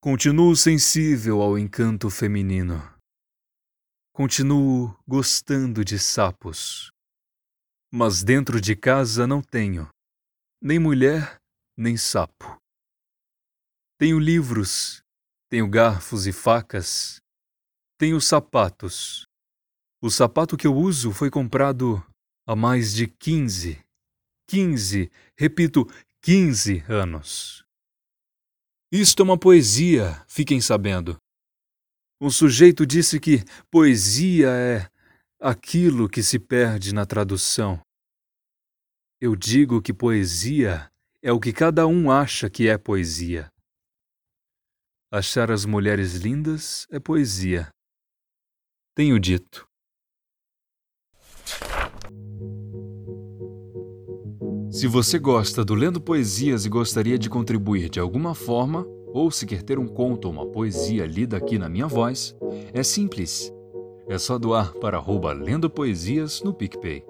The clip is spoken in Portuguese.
Continuo sensível ao encanto feminino. Continuo gostando de sapos. Mas dentro de casa não tenho nem mulher, nem sapo. Tenho livros, tenho garfos e facas, tenho sapatos. O sapato que eu uso foi comprado há mais de quinze, quinze, repito, quinze anos. Isto é uma poesia, fiquem sabendo. Um sujeito disse que poesia é aquilo que se perde na tradução. Eu digo que poesia é o que cada um acha que é poesia. Achar as mulheres lindas é poesia. Tenho dito. Se você gosta do Lendo Poesias e gostaria de contribuir de alguma forma, ou se quer ter um conto ou uma poesia lida aqui na minha voz, é simples. É só doar para arroba Lendo Poesias no PicPay.